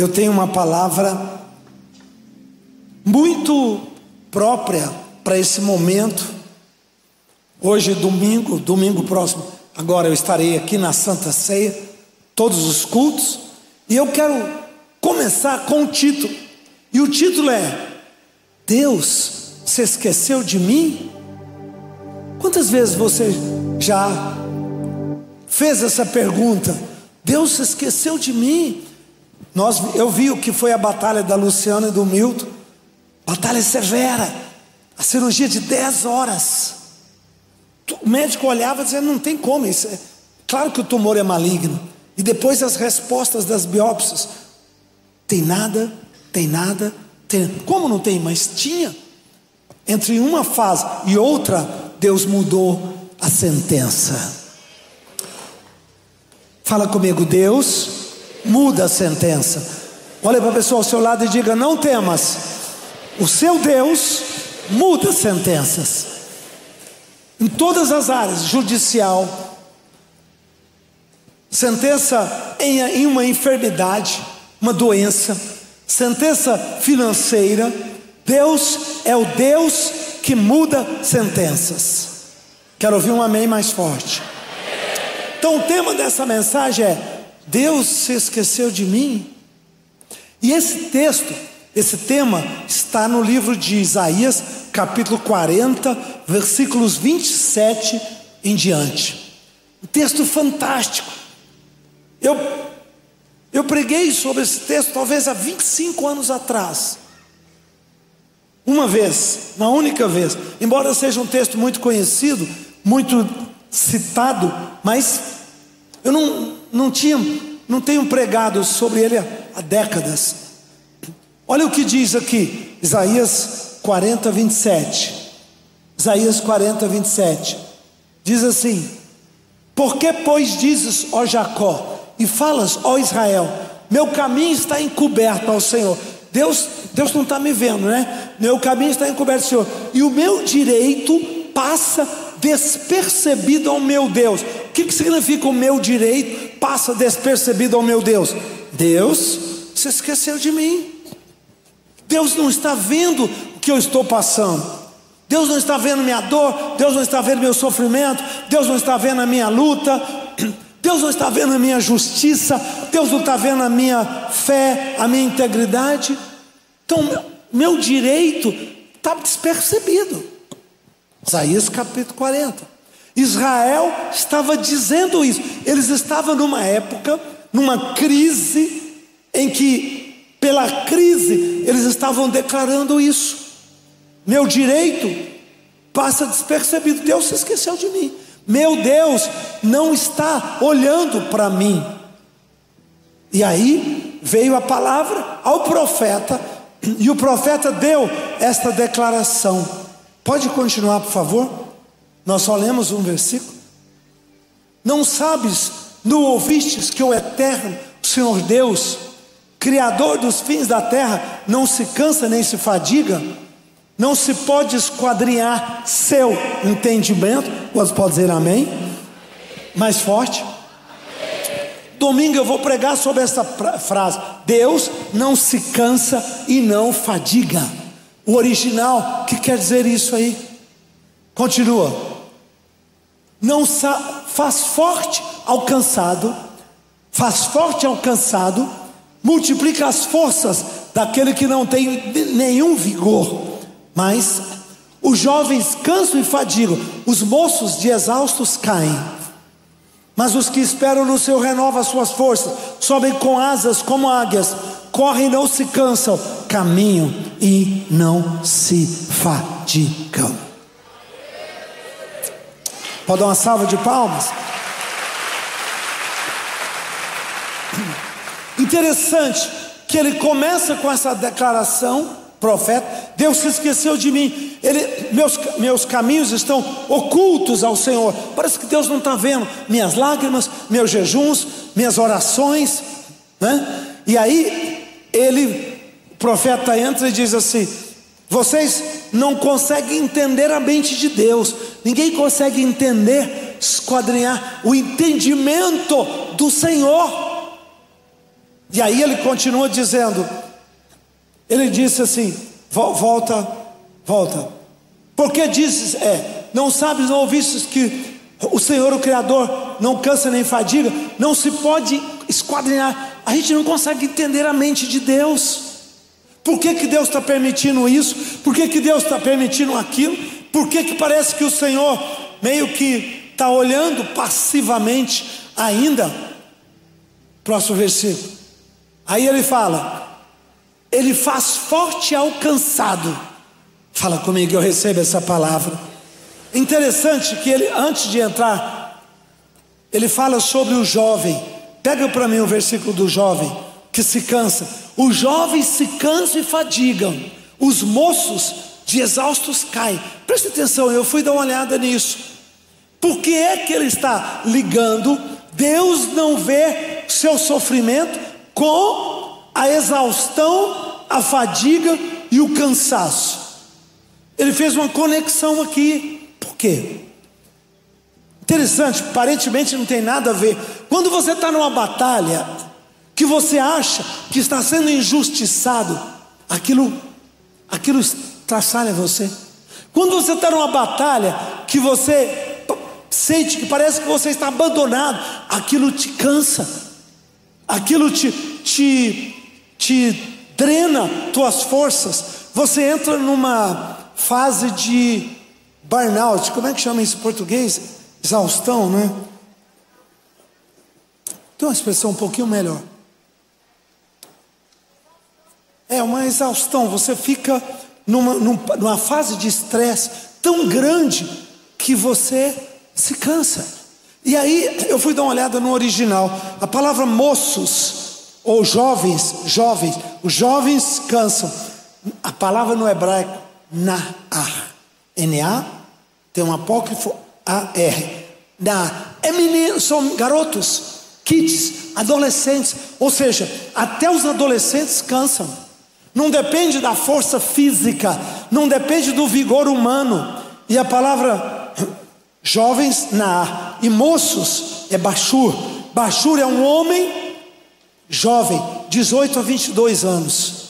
eu tenho uma palavra muito própria para esse momento. Hoje, domingo, domingo próximo, agora eu estarei aqui na Santa Ceia, todos os cultos, e eu quero começar com o título. E o título é: Deus se esqueceu de mim? Quantas vezes você já fez essa pergunta? Deus se esqueceu de mim? Nós, eu vi o que foi a batalha da Luciana e do Milton, batalha severa, a cirurgia de 10 horas. O médico olhava e dizia: não tem como, isso é, claro que o tumor é maligno. E depois as respostas das biópsias: tem nada, tem nada, tem. Como não tem? Mas tinha. Entre uma fase e outra, Deus mudou a sentença. Fala comigo, Deus muda a sentença. Olha para a pessoa ao seu lado e diga: Não temas, o seu Deus muda sentenças. Em todas as áreas, judicial, sentença em, em uma enfermidade, uma doença, sentença financeira, Deus é o Deus que muda sentenças. Quero ouvir um amém mais forte. Então, o tema dessa mensagem é: Deus se esqueceu de mim? E esse texto, esse tema, está no livro de Isaías, capítulo 40, versículos 27 em diante. Um texto fantástico. Eu, eu preguei sobre esse texto talvez há 25 anos atrás. Uma vez, na única vez, embora seja um texto muito conhecido, muito citado, mas eu não, não tinha, não tenho pregado sobre ele há décadas. Olha o que diz aqui, Isaías 40, 27. Isaías 40, 27. Diz assim: Por que, pois, dizes, ó Jacó, e falas, ó Israel, meu caminho está encoberto ao Senhor. Deus, Deus não está me vendo, né? Meu caminho está encoberto Senhor, e o meu direito passa despercebido ao meu Deus. O que, que significa o meu direito passa despercebido ao meu Deus? Deus se esqueceu de mim. Deus não está vendo o que eu estou passando. Deus não está vendo minha dor, Deus não está vendo meu sofrimento, Deus não está vendo a minha luta, Deus não está vendo a minha justiça, Deus não está vendo a minha fé, a minha integridade. Então, meu direito está despercebido. Isaías capítulo 40. Israel estava dizendo isso. Eles estavam numa época, numa crise, em que, pela crise, eles estavam declarando isso. Meu direito passa despercebido. Deus se esqueceu de mim. Meu Deus não está olhando para mim. E aí veio a palavra ao profeta, e o profeta deu esta declaração. Pode continuar, por favor? Nós só lemos um versículo. Não sabes, não ouvistes que o Eterno, o Senhor Deus, Criador dos fins da terra, não se cansa nem se fadiga? Não se pode esquadrinhar seu entendimento? Você pode dizer amém? Mais forte. Domingo eu vou pregar sobre essa frase: Deus não se cansa e não fadiga. O original, que quer dizer isso aí? Continua. Não faz forte ao cansado, faz forte ao cansado, multiplica as forças daquele que não tem nenhum vigor. Mas os jovens cansam e fadigam, os moços de exaustos caem. Mas os que esperam no Senhor renovam as suas forças, sobem com asas como águias, correm e não se cansam, caminham e não se fadigam. Pode dar uma salva de palmas? Interessante que ele começa com essa declaração, profeta, Deus se esqueceu de mim, ele, meus, meus caminhos estão ocultos ao Senhor. Parece que Deus não está vendo minhas lágrimas, meus jejuns, minhas orações, né? E aí ele profeta entra e diz assim: vocês não conseguem entender a mente de Deus, ninguém consegue entender, esquadrinhar o entendimento do Senhor. E aí ele continua dizendo: ele disse assim: volta, volta. Porque dizes, é, não sabes, não ouvistes que o Senhor, o Criador, não cansa nem fadiga, não se pode esquadrinhar. A gente não consegue entender a mente de Deus. Por que, que Deus está permitindo isso? Por que, que Deus está permitindo aquilo? Por que, que parece que o Senhor meio que está olhando passivamente ainda? Próximo versículo. Aí ele fala: Ele faz forte ao cansado. Fala comigo, eu recebo essa palavra. Interessante que ele, antes de entrar, ele fala sobre o jovem. Pega para mim o versículo do jovem que se cansa. Os jovens se cansam e fadigam, os moços de exaustos caem. Preste atenção, eu fui dar uma olhada nisso. Por que é que ele está ligando? Deus não vê seu sofrimento com a exaustão, a fadiga e o cansaço. Ele fez uma conexão aqui. Por quê? Interessante, aparentemente não tem nada a ver. Quando você está numa batalha, que você acha que está sendo injustiçado, aquilo, aquilo estraçalha você. Quando você está numa batalha que você sente que parece que você está abandonado, aquilo te cansa, aquilo te, te, te drena tuas forças. Você entra numa fase de burnout, como é que chama isso em português? Exaustão, né? Tem uma expressão um pouquinho melhor. É uma exaustão, você fica numa, numa fase de estresse tão grande que você se cansa. E aí eu fui dar uma olhada no original. A palavra moços ou jovens, jovens, os jovens cansam. A palavra no hebraico Na'ar, N-A, tem um apócrifo A-R. Na, é menino, são garotos, kids, adolescentes, ou seja, até os adolescentes cansam. Não depende da força física, não depende do vigor humano. E a palavra jovens na e moços é Bachur. Bachur é um homem jovem, 18 a 22 anos.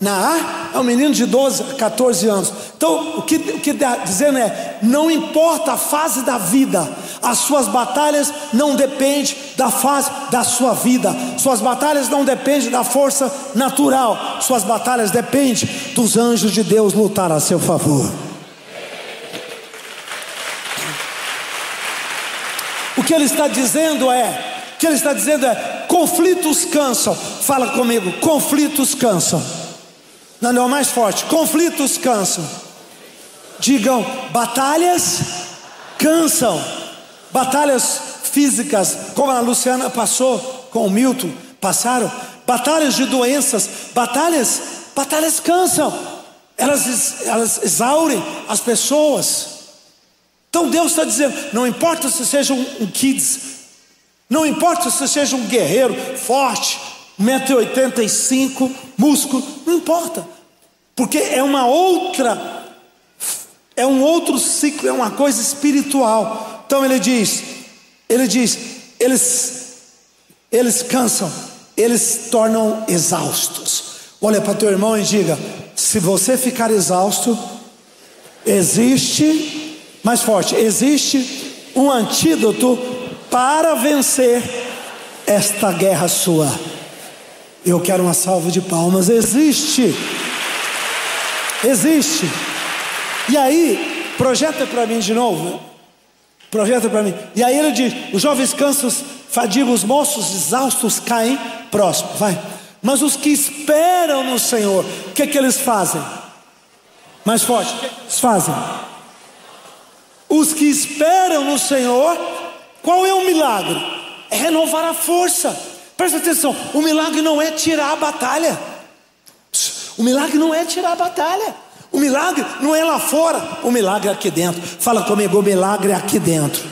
Naar é um menino de 12 a 14 anos. Então, o que, o que está dizendo é: não importa a fase da vida, as suas batalhas não dependem da fase da sua vida, suas batalhas não dependem da força natural, suas batalhas dependem dos anjos de Deus lutar a seu favor. O que ele está dizendo é: que ele está dizendo é, conflitos cansam. Fala comigo, conflitos cansam. Não, não, mais forte. Conflitos cansam. Digam, batalhas cansam. Batalhas físicas, como a Luciana passou com o Milton, passaram. Batalhas de doenças, batalhas, batalhas cansam. Elas, elas exaurem as pessoas. Então Deus está dizendo: não importa se seja um, um kids, não importa se seja um guerreiro forte, 1,85m, músculo, não importa, porque é uma outra, é um outro ciclo, é uma coisa espiritual. Então ele diz: ele diz, eles, eles cansam, eles tornam exaustos. Olha para teu irmão e diga: se você ficar exausto, existe, mais forte, existe um antídoto para vencer esta guerra sua. Eu quero uma salva de palmas. Existe. Existe. E aí, projeta para mim de novo. Projeta para mim. E aí ele diz: os jovens cansos, fadigam, os moços exaustos caem. Próximo, vai. Mas os que esperam no Senhor, o que, é que eles fazem? Mais forte, é eles fazem? Os que esperam no Senhor, qual é o milagre? É renovar a força. Presta atenção: o milagre não é tirar a batalha. O milagre não é tirar a batalha. O milagre não é lá fora, o milagre é aqui dentro. Fala comigo, o milagre é aqui dentro.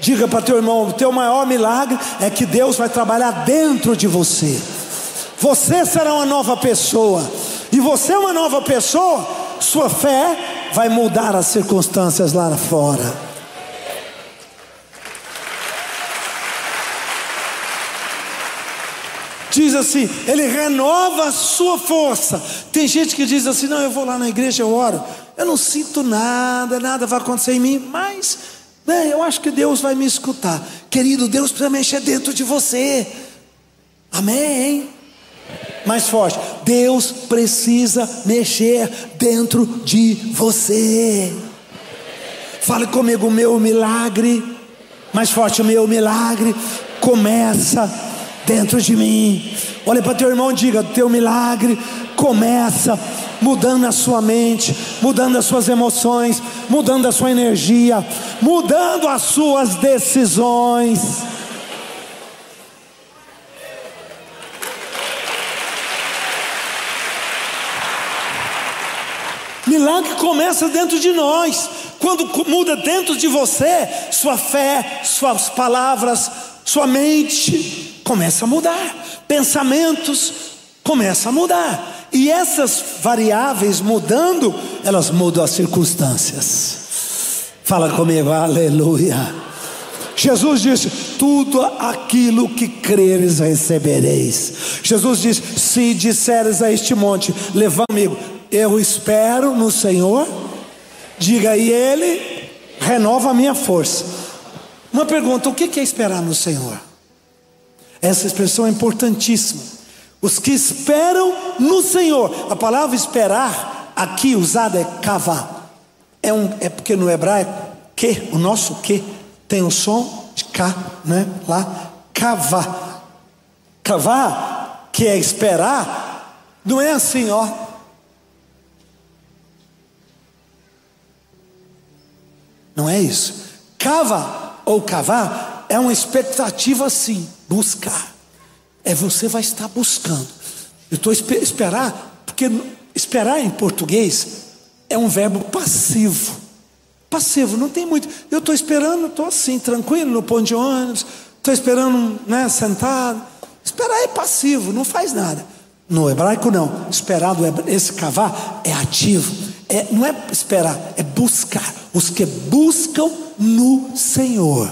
Diga para teu irmão: o teu maior milagre é que Deus vai trabalhar dentro de você. Você será uma nova pessoa. E você é uma nova pessoa, sua fé vai mudar as circunstâncias lá fora. Assim: Ele renova a sua força. Tem gente que diz assim: Não, eu vou lá na igreja, eu oro, eu não sinto nada, nada vai acontecer em mim, mas né, eu acho que Deus vai me escutar. Querido, Deus precisa mexer dentro de você. Amém? Mais forte. Deus precisa mexer dentro de você. Fale comigo, meu milagre. Mais forte, o meu milagre começa dentro de mim. Olha para teu irmão e diga: teu milagre começa mudando a sua mente, mudando as suas emoções, mudando a sua energia, mudando as suas decisões. Milagre começa dentro de nós. Quando muda dentro de você, sua fé, suas palavras, sua mente começa a mudar. Pensamentos começam a mudar. E essas variáveis mudando, elas mudam as circunstâncias. Fala comigo, aleluia. Jesus disse: Tudo aquilo que creres recebereis. Jesus disse: Se disseres a este monte, levanta comigo, eu espero no Senhor, diga e Ele renova a minha força. Uma pergunta: o que é esperar no Senhor? Essa expressão é importantíssima. Os que esperam no Senhor, a palavra esperar aqui usada é cavar, é, um, é porque no hebraico, que, o nosso que, tem o som de cá, né? Lá, cavar. Cavar, que é esperar, não é assim, ó. Não é isso. Cava ou cavar é uma expectativa sim, buscar. É você vai estar buscando. Eu estou esperar, porque esperar em português é um verbo passivo. Passivo, não tem muito. Eu estou esperando, estou assim, tranquilo no ponto de ônibus, estou esperando, né, sentado. Esperar é passivo, não faz nada. No hebraico não. Esperar, esse cavar é ativo é, não é esperar, é buscar. Os que buscam no Senhor.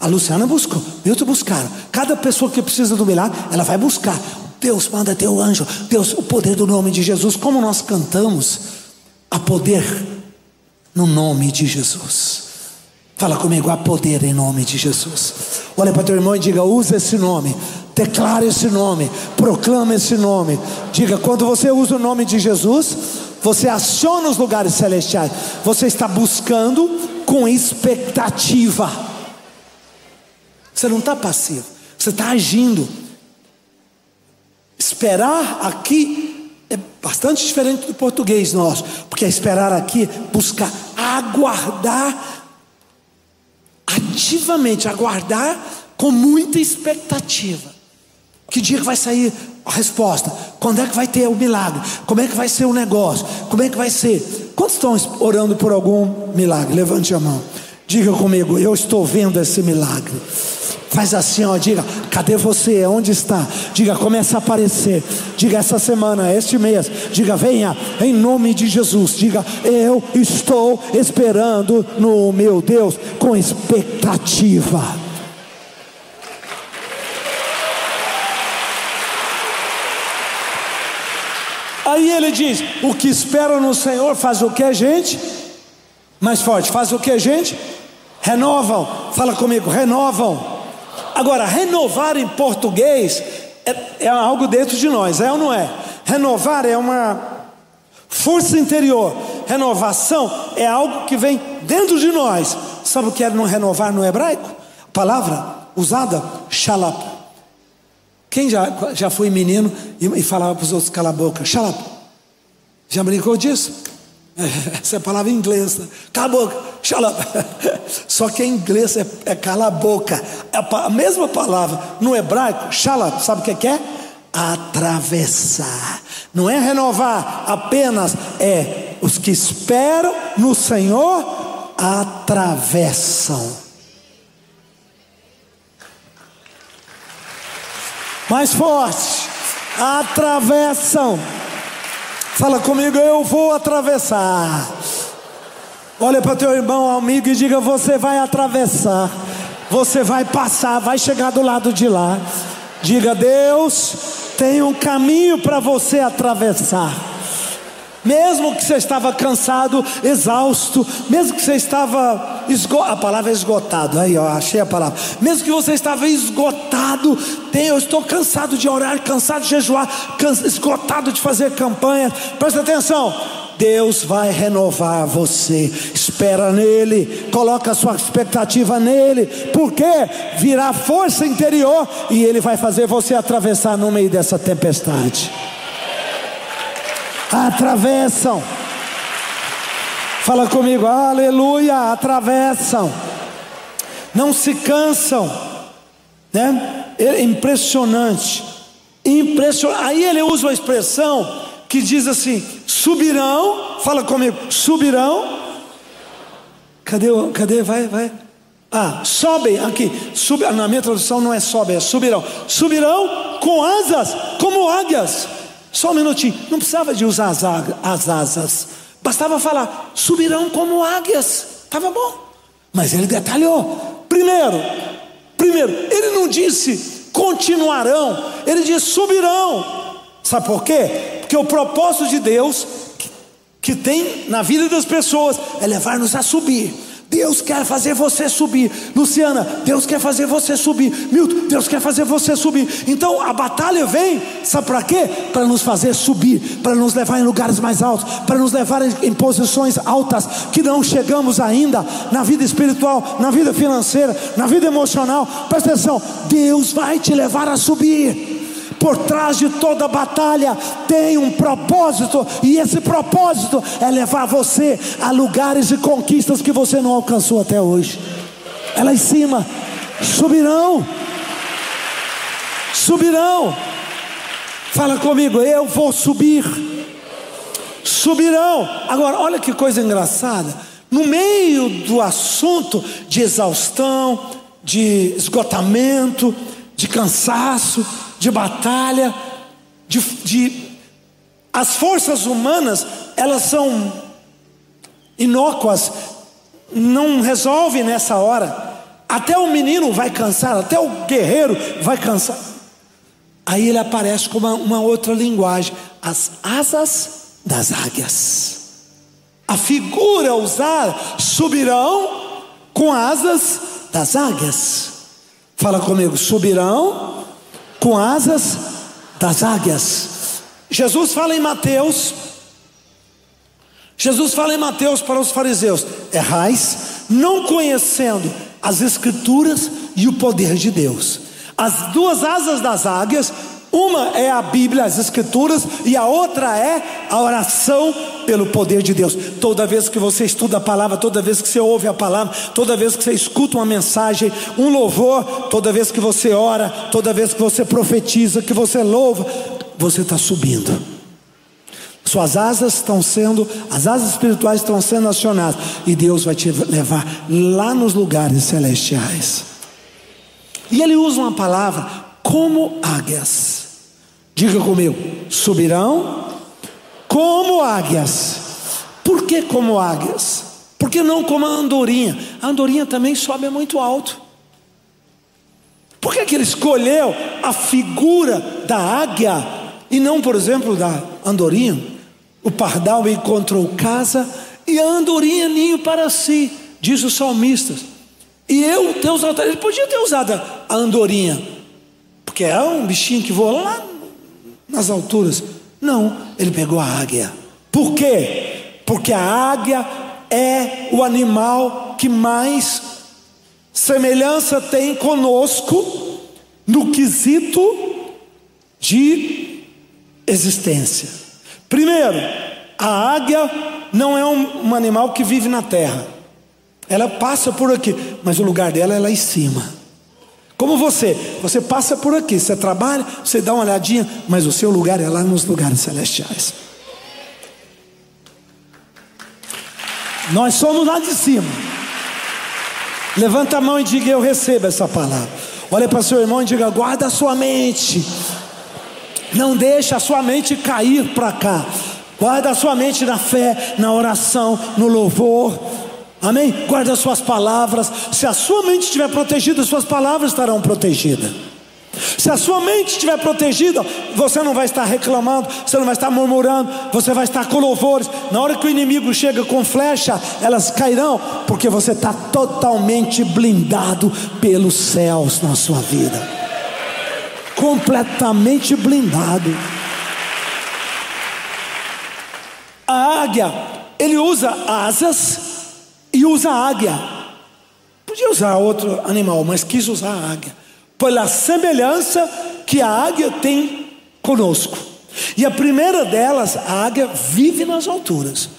A Luciana buscou, Milton buscaram. Cada pessoa que precisa do milagre, ela vai buscar. Deus manda teu anjo, Deus, o poder do nome de Jesus. Como nós cantamos, há poder no nome de Jesus. Fala comigo, há poder em nome de Jesus. Olha para teu irmão e diga: usa esse nome, declara esse nome, proclama esse nome. Diga: quando você usa o nome de Jesus, você aciona os lugares celestiais, você está buscando com expectativa. Você não está passivo, você está agindo. Esperar aqui é bastante diferente do português nosso, porque esperar aqui é buscar aguardar ativamente, aguardar com muita expectativa. Que dia que vai sair a resposta? Quando é que vai ter o milagre? Como é que vai ser o negócio? Como é que vai ser? Quantos estão orando por algum milagre? Levante a mão. Diga comigo, eu estou vendo esse milagre. Faz assim, ó, diga, cadê você? Onde está? Diga, começa a aparecer. Diga essa semana, este mês. Diga, venha em nome de Jesus. Diga, eu estou esperando no meu Deus com expectativa. Aí ele diz: O que espera no Senhor faz o que, gente? Mais forte, faz o que, gente? Renovam. Fala comigo, renovam. Agora, renovar em português é, é algo dentro de nós, é ou não é? Renovar é uma força interior. Renovação é algo que vem dentro de nós. Sabe o que é não renovar no hebraico? Palavra usada, shalap. Quem já, já foi menino e, e falava para os outros cala a boca? Shut up. Já brincou disso? Essa é a palavra em inglês. Né? Cala a boca. Só que em inglês é, é cala a boca. É a mesma palavra no hebraico, up. Sabe o que é? Atravessar. Não é renovar, apenas é os que esperam no Senhor atravessam. Mais forte. Atravessam. Fala comigo, eu vou atravessar. Olha para teu irmão, amigo, e diga: Você vai atravessar. Você vai passar, vai chegar do lado de lá. Diga: Deus, tem um caminho para você atravessar. Mesmo que você estava cansado, exausto, mesmo que você estava a palavra é esgotado, aí ó, achei a palavra. Mesmo que você estava esgotado, eu estou cansado de orar, cansado de jejuar, esgotado de fazer campanha. Presta atenção, Deus vai renovar você. Espera nele, coloca a sua expectativa nele, porque virá força interior e ele vai fazer você atravessar no meio dessa tempestade. Atravessam. Fala comigo, aleluia, atravessam. Não se cansam, né? É impressionante. Impressionante. Aí ele usa uma expressão que diz assim: subirão, fala comigo, subirão. Cadê? Cadê? Vai, vai. Ah, sobem aqui. Sub, na minha tradução não é sobe, é subirão. Subirão com asas, como águias. Só um minutinho. Não precisava de usar as, as asas. Bastava falar, subirão como águias. Estava bom. Mas ele detalhou. Primeiro, primeiro, ele não disse continuarão, ele disse subirão. Sabe por quê? Porque o propósito de Deus que, que tem na vida das pessoas é levar-nos a subir. Deus quer fazer você subir. Luciana, Deus quer fazer você subir. Milton, Deus quer fazer você subir. Então a batalha vem, sabe para quê? Para nos fazer subir, para nos levar em lugares mais altos, para nos levar em posições altas que não chegamos ainda na vida espiritual, na vida financeira, na vida emocional. Presta atenção, Deus vai te levar a subir. Por trás de toda batalha tem um propósito, e esse propósito é levar você a lugares e conquistas que você não alcançou até hoje. É lá em cima, subirão, subirão. Fala comigo, eu vou subir. Subirão. Agora, olha que coisa engraçada. No meio do assunto de exaustão, de esgotamento, de cansaço, de batalha, de, de as forças humanas, elas são inócuas, não resolve nessa hora. Até o menino vai cansar, até o guerreiro vai cansar. Aí ele aparece com uma, uma outra linguagem: as asas das águias. A figura usada subirão com asas das águias. Fala comigo, subirão com asas das águias. Jesus fala em Mateus, Jesus fala em Mateus para os fariseus: errais, não conhecendo as Escrituras e o poder de Deus. As duas asas das águias uma é a Bíblia, as Escrituras, e a outra é a oração pelo poder de Deus. Toda vez que você estuda a palavra, toda vez que você ouve a palavra, toda vez que você escuta uma mensagem, um louvor, toda vez que você ora, toda vez que você profetiza, que você louva, você está subindo. Suas asas estão sendo, as asas espirituais estão sendo acionadas, e Deus vai te levar lá nos lugares celestiais. E ele usa uma palavra como águias. Diga comigo: subirão como águias. Por que como águias? Porque não como a andorinha? A andorinha também sobe muito alto. Por que, que ele escolheu a figura da águia e não, por exemplo, da andorinha? O pardal encontrou casa e a andorinha ninho para si, diz os salmistas. E eu, Deus, ele podia ter usado a andorinha, porque é um bichinho que voa lá nas alturas. Não, ele pegou a águia. Por quê? Porque a águia é o animal que mais semelhança tem conosco no quesito de existência. Primeiro, a águia não é um, um animal que vive na terra. Ela passa por aqui, mas o lugar dela é lá em cima. Como você, você passa por aqui, você trabalha, você dá uma olhadinha, mas o seu lugar é lá nos lugares celestiais. Nós somos lá de cima. Levanta a mão e diga: Eu recebo essa palavra. Olha para seu irmão e diga: Guarda a sua mente. Não deixe a sua mente cair para cá. Guarda a sua mente na fé, na oração, no louvor. Amém? Guarda as suas palavras. Se a sua mente estiver protegida, as suas palavras estarão protegidas. Se a sua mente estiver protegida, você não vai estar reclamando, você não vai estar murmurando, você vai estar com louvores. Na hora que o inimigo chega com flecha, elas cairão, porque você está totalmente blindado pelos céus na sua vida completamente blindado. A águia, ele usa asas usa águia. Podia usar outro animal, mas quis usar a águia pela semelhança que a águia tem conosco. E a primeira delas, a águia vive nas alturas,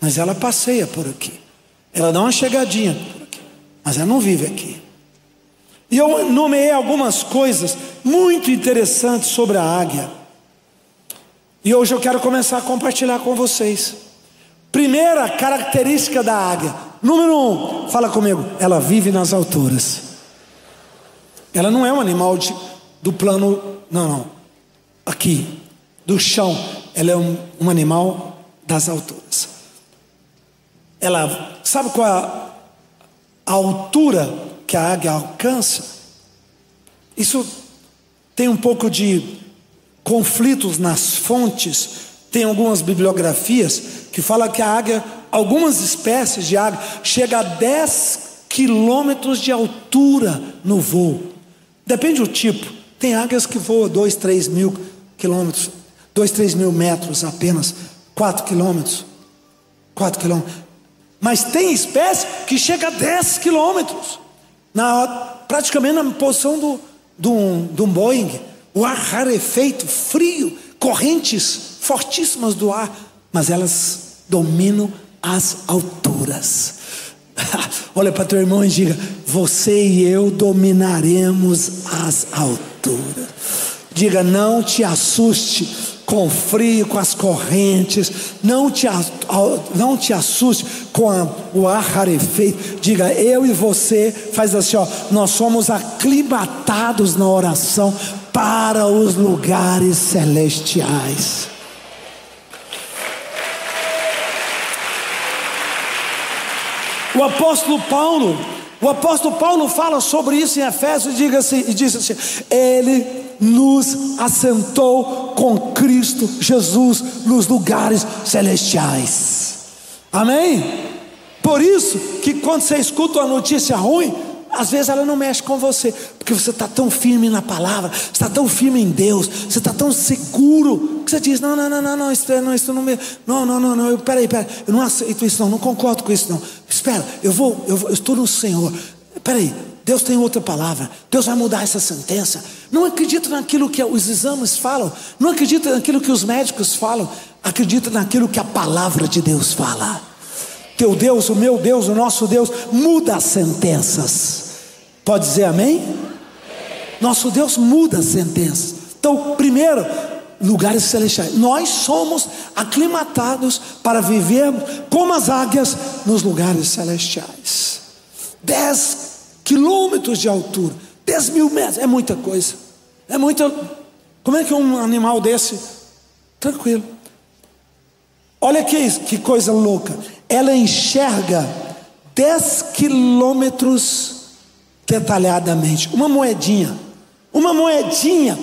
mas ela passeia por aqui. Ela dá uma chegadinha por aqui, mas ela não vive aqui. E eu nomeei algumas coisas muito interessantes sobre a águia. E hoje eu quero começar a compartilhar com vocês. Primeira característica da águia, número um, fala comigo, ela vive nas alturas. Ela não é um animal de, do plano, não, não, aqui, do chão. Ela é um, um animal das alturas. Ela, sabe qual é a, a altura que a águia alcança? Isso tem um pouco de conflitos nas fontes. Tem algumas bibliografias que falam que a águia, algumas espécies de águia, chega a 10 quilômetros de altura no voo. Depende do tipo. Tem águias que voam 2, 3 mil quilômetros, 2, 3 mil metros apenas, 4 quilômetros. 4 quilômetros. Mas tem espécie que chega a 10 quilômetros, na, praticamente na posição do, do, do Boeing. O ar rarefeito, frio, correntes fortíssimas do ar, mas elas dominam as alturas. Olha para teu irmão e diga: Você e eu dominaremos as alturas. Diga: Não te assuste com frio, com as correntes. Não te, não te assuste com a, o ar rarefeito. Diga: Eu e você, faz assim, ó. Nós somos aclimatados na oração para os lugares celestiais. O apóstolo Paulo, o apóstolo Paulo fala sobre isso em Efésios e, assim, e diz assim: Ele nos assentou com Cristo Jesus nos lugares celestiais. Amém? Por isso que quando você escuta uma notícia ruim, às vezes ela não mexe com você, porque você está tão firme na palavra, está tão firme em Deus, você está tão seguro, que você diz: não, não, não, não, não, isso, não, isso não me. Não, não, não, não, peraí, peraí, eu não aceito isso, não, não concordo com isso, não. Espera, eu vou, eu, vou, eu estou no Senhor. Peraí, Deus tem outra palavra, Deus vai mudar essa sentença. Não acredita naquilo que os exames falam, não acredita naquilo que os médicos falam, acredita naquilo que a palavra de Deus fala. Teu Deus, o meu Deus, o nosso Deus, muda as sentenças. Pode dizer amém? Nosso Deus muda as sentenças. Então, primeiro, lugares celestiais. Nós somos aclimatados para vivermos como as águias nos lugares celestiais. Dez quilômetros de altura, dez mil metros, é muita coisa. É muita. Como é que um animal desse? Tranquilo. Olha que, que coisa louca ela enxerga 10 quilômetros detalhadamente. Uma moedinha, uma moedinha,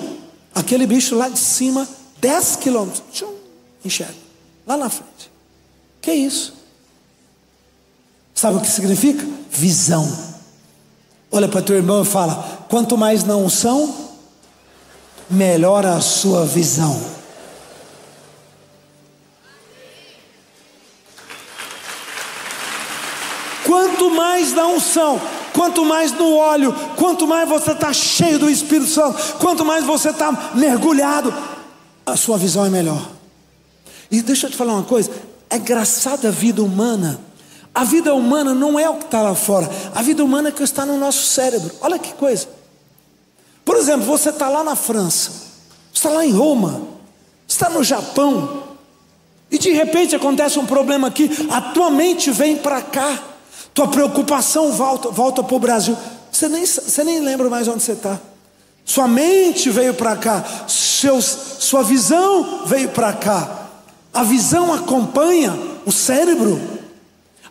aquele bicho lá de cima, 10 quilômetros, enxerga, lá na frente. Que isso? Sabe o que significa? Visão. Olha para teu irmão e fala: quanto mais não são, melhor a sua visão. Quanto mais na unção, quanto mais no óleo, quanto mais você está cheio do Espírito Santo, quanto mais você está mergulhado, a sua visão é melhor. E deixa eu te falar uma coisa: é engraçada a vida humana. A vida humana não é o que está lá fora, a vida humana é que está no nosso cérebro. Olha que coisa. Por exemplo, você está lá na França, está lá em Roma, está no Japão, e de repente acontece um problema aqui, a tua mente vem para cá. Tua preocupação volta, volta para o Brasil. Você nem, você nem lembra mais onde você está. Sua mente veio para cá, seus, sua visão veio para cá. A visão acompanha o cérebro.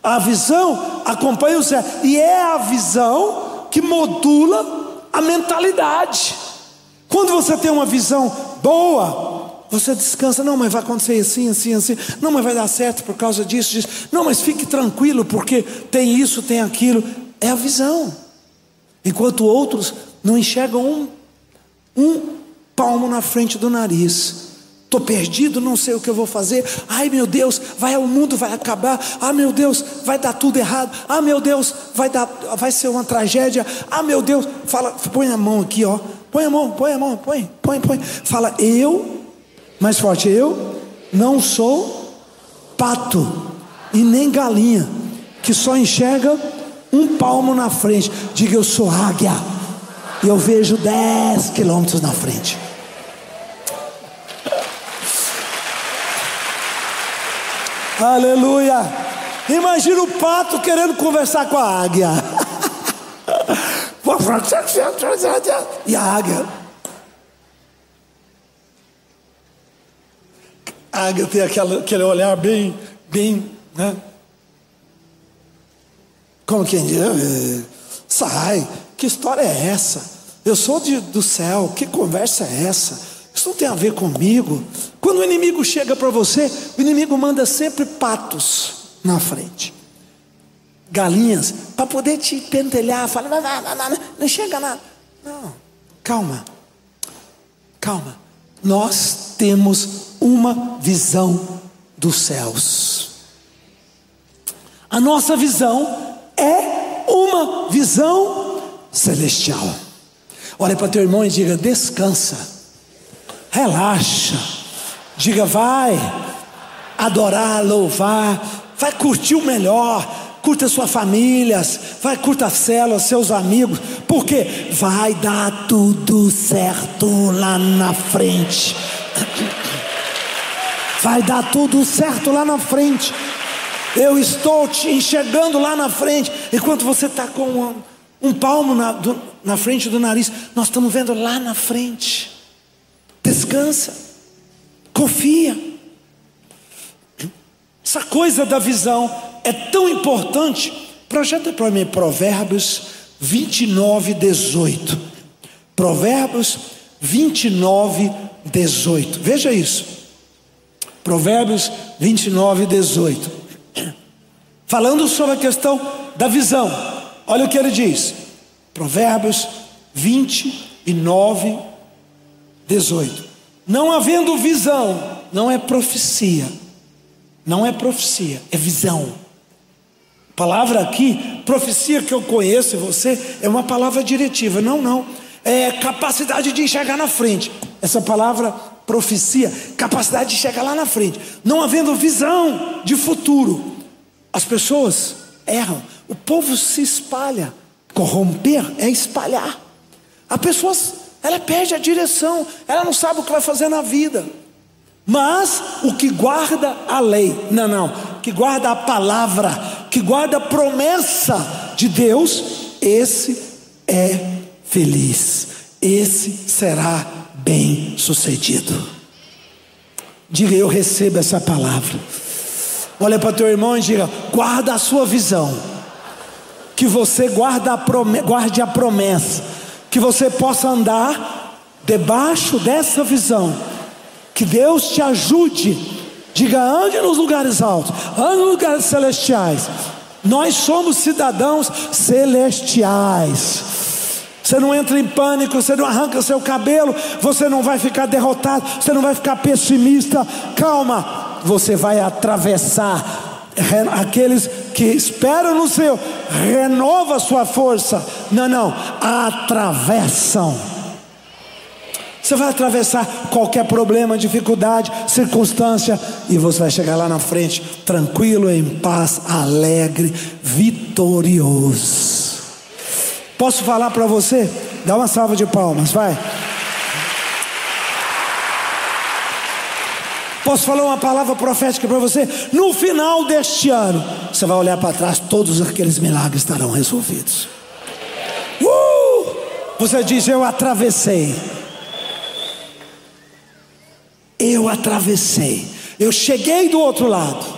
A visão acompanha o cérebro. E é a visão que modula a mentalidade. Quando você tem uma visão boa, você descansa, não, mas vai acontecer assim, assim, assim, não, mas vai dar certo por causa disso, disso. não, mas fique tranquilo, porque tem isso, tem aquilo. É a visão. Enquanto outros não enxergam um, um palmo na frente do nariz. Estou perdido, não sei o que eu vou fazer. Ai meu Deus, vai o mundo vai acabar. Ah meu Deus, vai dar tudo errado. Ah meu Deus, vai dar, vai ser uma tragédia. Ah meu Deus, fala, põe a mão aqui, ó. Põe a mão, põe a mão, põe, põe, põe. Fala, eu, mais forte, eu não sou pato e nem galinha que só enxerga um palmo na frente. Diga, eu sou águia e eu vejo 10 quilômetros na frente. Aleluia! Imagina o pato querendo conversar com a águia. e a águia. A águia tem aquela, aquele olhar bem, bem, né? Como quem diz, eh, sai, que história é essa? Eu sou de, do céu, que conversa é essa? Isso não tem a ver comigo. Quando o inimigo chega para você, o inimigo manda sempre patos na frente, galinhas, para poder te pentelhar, falar, não, não, não, não, não chega nada. Não, calma, calma. Nós temos uma visão dos céus. A nossa visão é uma visão celestial. Olha para teu irmão e diga: descansa relaxa, diga, vai adorar, louvar, vai curtir o melhor, curta sua família, vai curta a célula, seus amigos, porque vai dar tudo certo lá na frente. Vai dar tudo certo lá na frente. Eu estou te enxergando lá na frente, enquanto você está com um, um palmo na, do, na frente do nariz, nós estamos vendo lá na frente. Descansa, confia. Essa coisa da visão é tão importante. Projeta para mim Provérbios 29, 18. Provérbios 29, 18. Veja isso. Provérbios 29, 18. Falando sobre a questão da visão. Olha o que ele diz. Provérbios 29, 18. 18. Não havendo visão, não é profecia. Não é profecia, é visão. A palavra aqui, profecia que eu conheço e você, é uma palavra diretiva. Não, não. É capacidade de enxergar na frente. Essa palavra profecia, capacidade de chegar lá na frente. Não havendo visão de futuro, as pessoas erram. O povo se espalha. Corromper é espalhar. As pessoas ela perde a direção, ela não sabe o que vai fazer na vida. Mas o que guarda a lei, não, não, que guarda a palavra, que guarda a promessa de Deus, esse é feliz, esse será bem sucedido. Diga, eu recebo essa palavra. Olha para teu irmão e diga: guarda a sua visão, que você guarda a guarde a promessa que você possa andar debaixo dessa visão. Que Deus te ajude. Diga, ande nos lugares altos, ande nos lugares celestiais. Nós somos cidadãos celestiais. Você não entra em pânico, você não arranca seu cabelo, você não vai ficar derrotado, você não vai ficar pessimista. Calma, você vai atravessar aqueles que esperam no Senhor, renova sua força. Não, não, atravessam. Você vai atravessar qualquer problema, dificuldade, circunstância, e você vai chegar lá na frente, tranquilo, em paz, alegre, vitorioso. Posso falar para você? Dá uma salva de palmas, vai. Posso falar uma palavra profética para você? No final deste ano, você vai olhar para trás, todos aqueles milagres estarão resolvidos. Uh! Você diz: Eu atravessei. Eu atravessei. Eu cheguei do outro lado.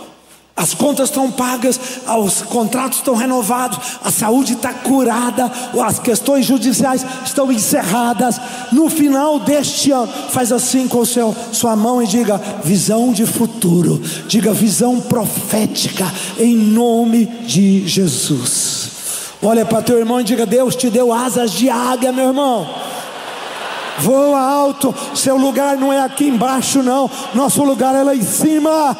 As contas estão pagas, os contratos estão renovados, a saúde está curada, as questões judiciais estão encerradas. No final deste ano, faz assim com seu, sua mão e diga: visão de futuro, diga visão profética, em nome de Jesus. Olha para teu irmão e diga: Deus te deu asas de águia, meu irmão. Voa alto, seu lugar não é aqui embaixo, não, nosso lugar é lá em cima.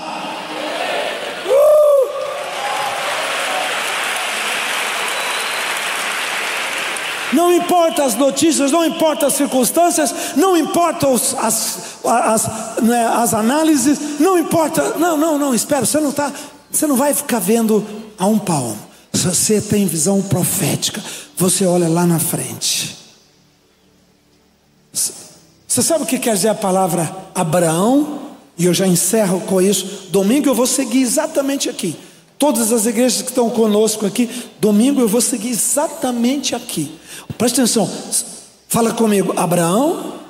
Não importa as notícias, não importa as circunstâncias, não importa os, as, as, né, as análises, não importa. Não, não, não, espera, você não está, você não vai ficar vendo a um palmo. Você tem visão profética, você olha lá na frente. Você sabe o que quer dizer a palavra Abraão? E eu já encerro com isso. Domingo eu vou seguir exatamente aqui. Todas as igrejas que estão conosco aqui, domingo eu vou seguir exatamente aqui. Presta atenção, fala comigo, Abraão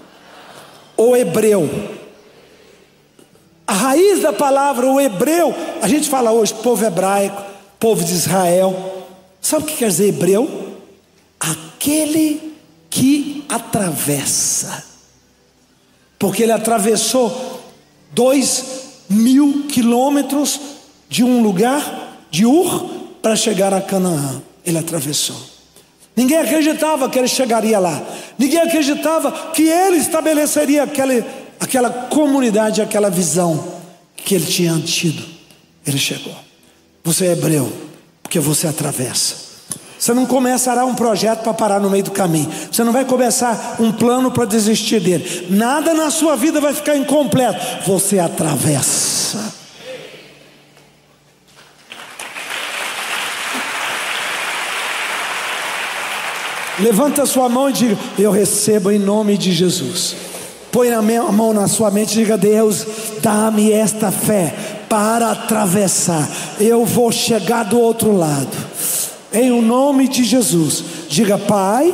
ou hebreu? A raiz da palavra, o hebreu, a gente fala hoje povo hebraico, povo de Israel. Sabe o que quer dizer hebreu? Aquele que atravessa, porque ele atravessou dois mil quilômetros de um lugar, de Ur, para chegar a Canaã. Ele atravessou. Ninguém acreditava que ele chegaria lá. Ninguém acreditava que ele estabeleceria aquela, aquela comunidade, aquela visão que ele tinha tido. Ele chegou. Você é hebreu, porque você atravessa. Você não começará um projeto para parar no meio do caminho. Você não vai começar um plano para desistir dele. Nada na sua vida vai ficar incompleto. Você atravessa. Levanta a sua mão e diga: Eu recebo em nome de Jesus. Põe a mão na sua mente e diga: Deus, dá-me esta fé para atravessar. Eu vou chegar do outro lado. Em o nome de Jesus. Diga: Pai,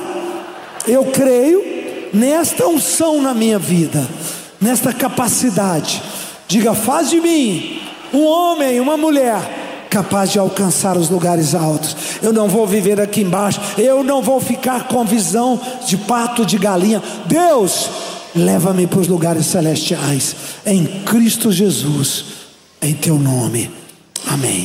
eu creio nesta unção na minha vida, nesta capacidade. Diga: Faz de mim um homem, uma mulher capaz de alcançar os lugares altos. Eu não vou viver aqui embaixo. Eu não vou ficar com visão de pato, de galinha. Deus, leva-me para os lugares celestiais. Em Cristo Jesus, em teu nome. Amém.